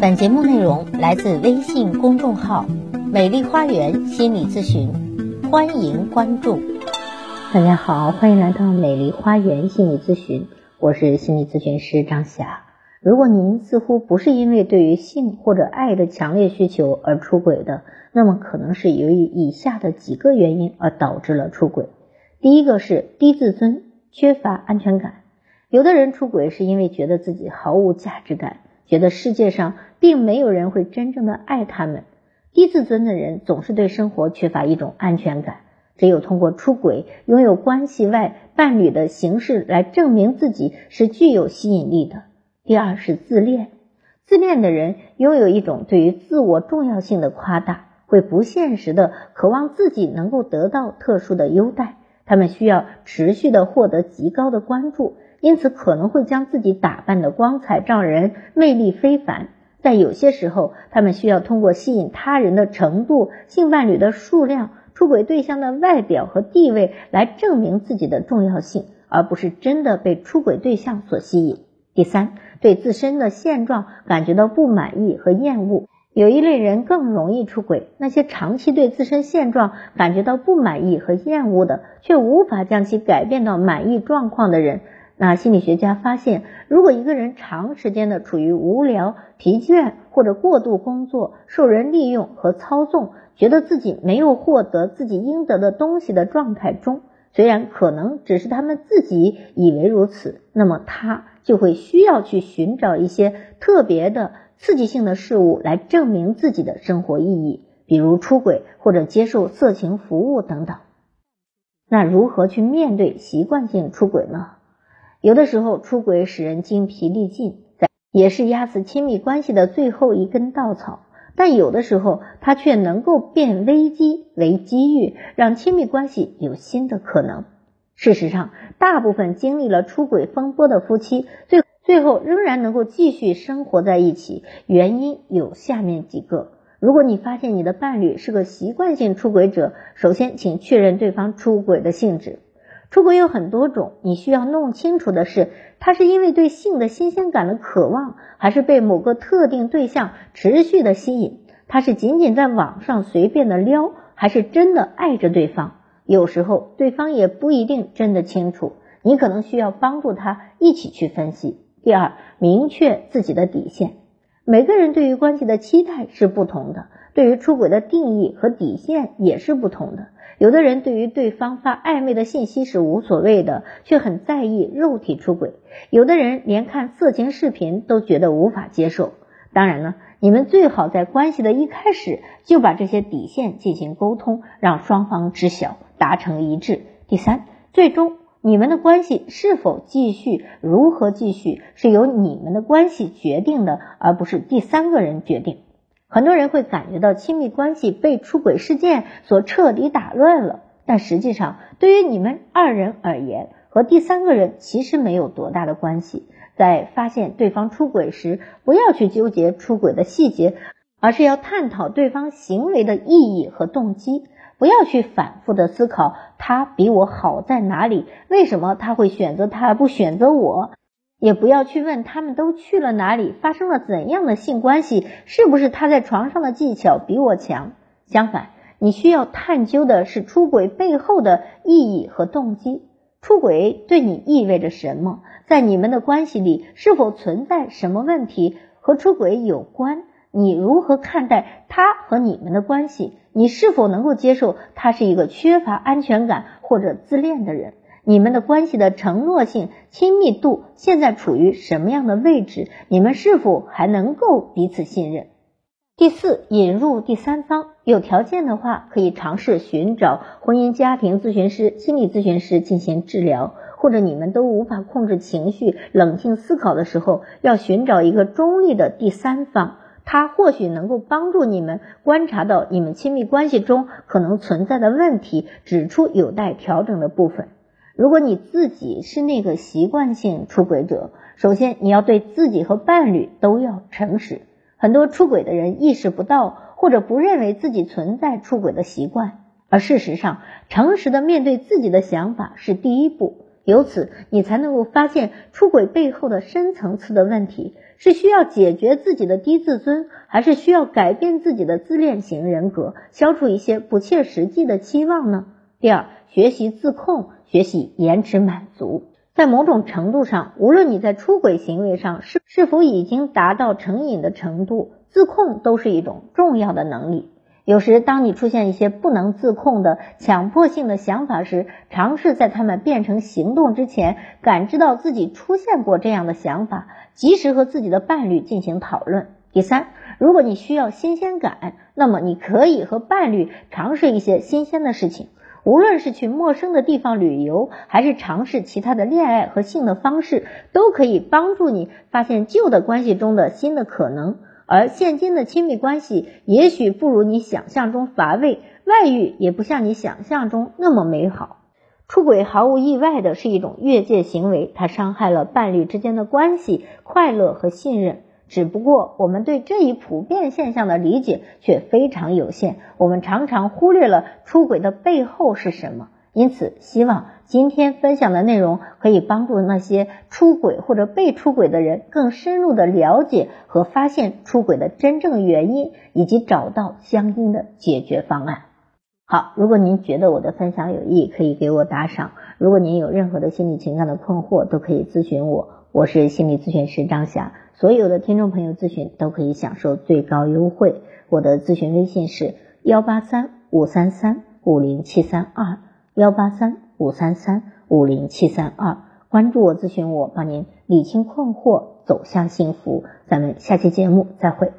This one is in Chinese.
本节目内容来自微信公众号“美丽花园心理咨询”，欢迎关注。大家好，欢迎来到美丽花园心理咨询，我是心理咨询师张霞。如果您似乎不是因为对于性或者爱的强烈需求而出轨的，那么可能是由于以下的几个原因而导致了出轨。第一个是低自尊，缺乏安全感。有的人出轨是因为觉得自己毫无价值感，觉得世界上并没有人会真正的爱他们。低自尊的人总是对生活缺乏一种安全感，只有通过出轨，拥有关系外伴侣的形式来证明自己是具有吸引力的。第二是自恋，自恋的人拥有一种对于自我重要性的夸大，会不现实的渴望自己能够得到特殊的优待，他们需要持续的获得极高的关注，因此可能会将自己打扮的光彩照人、魅力非凡。在有些时候，他们需要通过吸引他人的程度、性伴侣的数量、出轨对象的外表和地位来证明自己的重要性，而不是真的被出轨对象所吸引。第三，对自身的现状感觉到不满意和厌恶。有一类人更容易出轨，那些长期对自身现状感觉到不满意和厌恶的，却无法将其改变到满意状况的人。那心理学家发现，如果一个人长时间的处于无聊、疲倦或者过度工作、受人利用和操纵，觉得自己没有获得自己应得的东西的状态中，虽然可能只是他们自己以为如此，那么他。就会需要去寻找一些特别的刺激性的事物来证明自己的生活意义，比如出轨或者接受色情服务等等。那如何去面对习惯性出轨呢？有的时候出轨使人精疲力尽，在也是压死亲密关系的最后一根稻草。但有的时候它却能够变危机为机遇，让亲密关系有新的可能。事实上，大部分经历了出轨风波的夫妻，最最后仍然能够继续生活在一起。原因有下面几个：如果你发现你的伴侣是个习惯性出轨者，首先请确认对方出轨的性质。出轨有很多种，你需要弄清楚的是，他是因为对性的新鲜感的渴望，还是被某个特定对象持续的吸引？他是仅仅在网上随便的撩，还是真的爱着对方？有时候对方也不一定真的清楚，你可能需要帮助他一起去分析。第二，明确自己的底线。每个人对于关系的期待是不同的，对于出轨的定义和底线也是不同的。有的人对于对方发暧昧的信息是无所谓的，却很在意肉体出轨；有的人连看色情视频都觉得无法接受。当然了。你们最好在关系的一开始就把这些底线进行沟通，让双方知晓，达成一致。第三，最终你们的关系是否继续，如何继续，是由你们的关系决定的，而不是第三个人决定。很多人会感觉到亲密关系被出轨事件所彻底打乱了，但实际上，对于你们二人而言，和第三个人其实没有多大的关系。在发现对方出轨时，不要去纠结出轨的细节，而是要探讨对方行为的意义和动机。不要去反复的思考他比我好在哪里，为什么他会选择他而不选择我？也不要去问他们都去了哪里，发生了怎样的性关系，是不是他在床上的技巧比我强？相反，你需要探究的是出轨背后的意义和动机。出轨对你意味着什么？在你们的关系里是否存在什么问题和出轨有关？你如何看待他和你们的关系？你是否能够接受他是一个缺乏安全感或者自恋的人？你们的关系的承诺性、亲密度现在处于什么样的位置？你们是否还能够彼此信任？第四，引入第三方，有条件的话，可以尝试寻找婚姻家庭咨询师、心理咨询师进行治疗，或者你们都无法控制情绪、冷静思考的时候，要寻找一个中立的第三方，他或许能够帮助你们观察到你们亲密关系中可能存在的问题，指出有待调整的部分。如果你自己是那个习惯性出轨者，首先你要对自己和伴侣都要诚实。很多出轨的人意识不到，或者不认为自己存在出轨的习惯，而事实上，诚实的面对自己的想法是第一步。由此你才能够发现出轨背后的深层次的问题，是需要解决自己的低自尊，还是需要改变自己的自恋型人格，消除一些不切实际的期望呢？第二，学习自控，学习延迟满足。在某种程度上，无论你在出轨行为上是是否已经达到成瘾的程度，自控都是一种重要的能力。有时，当你出现一些不能自控的强迫性的想法时，尝试在他们变成行动之前，感知到自己出现过这样的想法，及时和自己的伴侣进行讨论。第三，如果你需要新鲜感，那么你可以和伴侣尝试一些新鲜的事情，无论是去陌生的地方旅游，还是尝试其他的恋爱和性的方式，都可以帮助你发现旧的关系中的新的可能。而现今的亲密关系也许不如你想象中乏味，外遇也不像你想象中那么美好。出轨毫无意外的是一种越界行为，它伤害了伴侣之间的关系、快乐和信任。只不过我们对这一普遍现象的理解却非常有限，我们常常忽略了出轨的背后是什么。因此，希望今天分享的内容可以帮助那些出轨或者被出轨的人更深入的了解和发现出轨的真正原因，以及找到相应的解决方案。好，如果您觉得我的分享有益，可以给我打赏。如果您有任何的心理情感的困惑，都可以咨询我。我是心理咨询师张霞，所有的听众朋友咨询都可以享受最高优惠。我的咨询微信是幺八三五三三五零七三二。幺八三五三三五零七三二，关注我，咨询我，帮您理清困惑，走向幸福。咱们下期节目再会。